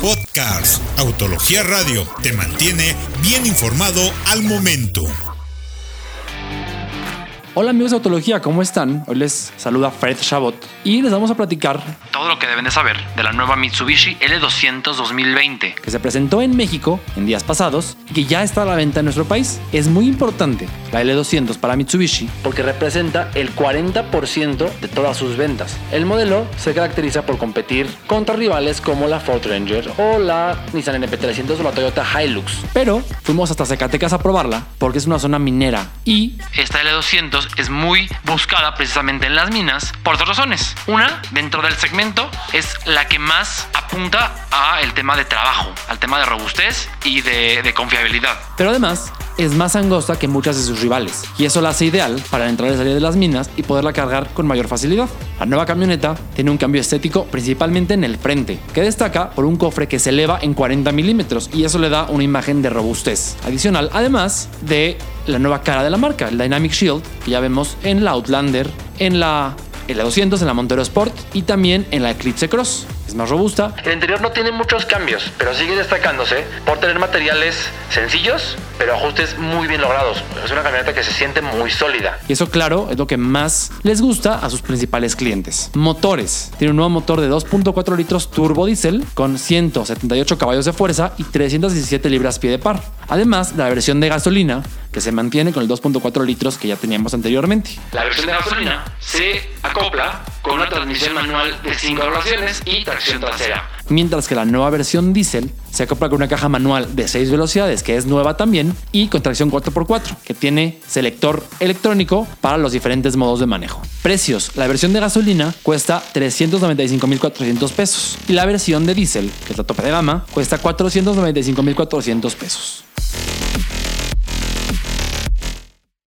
Podcast Autología Radio te mantiene bien informado al momento. Hola amigos de Autología, ¿cómo están? Hoy les saluda Fred Chabot y les vamos a platicar todo lo que deben de saber de la nueva Mitsubishi L200 2020. que se presentó en México en días pasados y que ya está a la venta en nuestro país. Es muy importante la L200 para Mitsubishi porque representa el 40% de todas sus ventas. El modelo se caracteriza por competir contra rivales como la Ford Ranger o la Nissan NP300 o la Toyota Hilux. Pero fuimos hasta Zacatecas a probarla porque es una zona minera y Esta L200 es muy buscada precisamente en las minas por dos razones. Una, dentro del segmento, es la que más apunta a el tema de trabajo, al tema de robustez y de, de confiabilidad. pero además es más angosta que muchas de sus rivales y eso la hace ideal para entrar y salir de las minas y poderla cargar con mayor facilidad. La nueva camioneta tiene un cambio estético principalmente en el frente, que destaca por un cofre que se eleva en 40 milímetros y eso le da una imagen de robustez adicional, además de la nueva cara de la marca, el Dynamic Shield, que ya vemos en la Outlander, en la L200, en la Montero Sport y también en la Eclipse Cross. Es más robusta, El interior no tiene muchos cambios, pero sigue destacándose por tener materiales sencillos, pero ajustes muy bien logrados. Es una camioneta que se siente muy sólida. Y eso, claro, es lo que más les gusta a sus principales clientes. Motores. Tiene un nuevo motor de 2.4 litros turbo diésel con 178 caballos de fuerza y 317 libras pie de par. Además de la versión de gasolina que se mantiene con el 2.4 litros que ya teníamos anteriormente. La versión de gasolina se acopla con una transmisión manual de 5 relaciones y tracción trasera. Mientras que la nueva versión diésel se acopla con una caja manual de 6 velocidades que es nueva también y con tracción 4x4 que tiene selector electrónico para los diferentes modos de manejo. Precios. La versión de gasolina cuesta 395.400 pesos y la versión de diésel, que es la tope de gama, cuesta 495.400 pesos.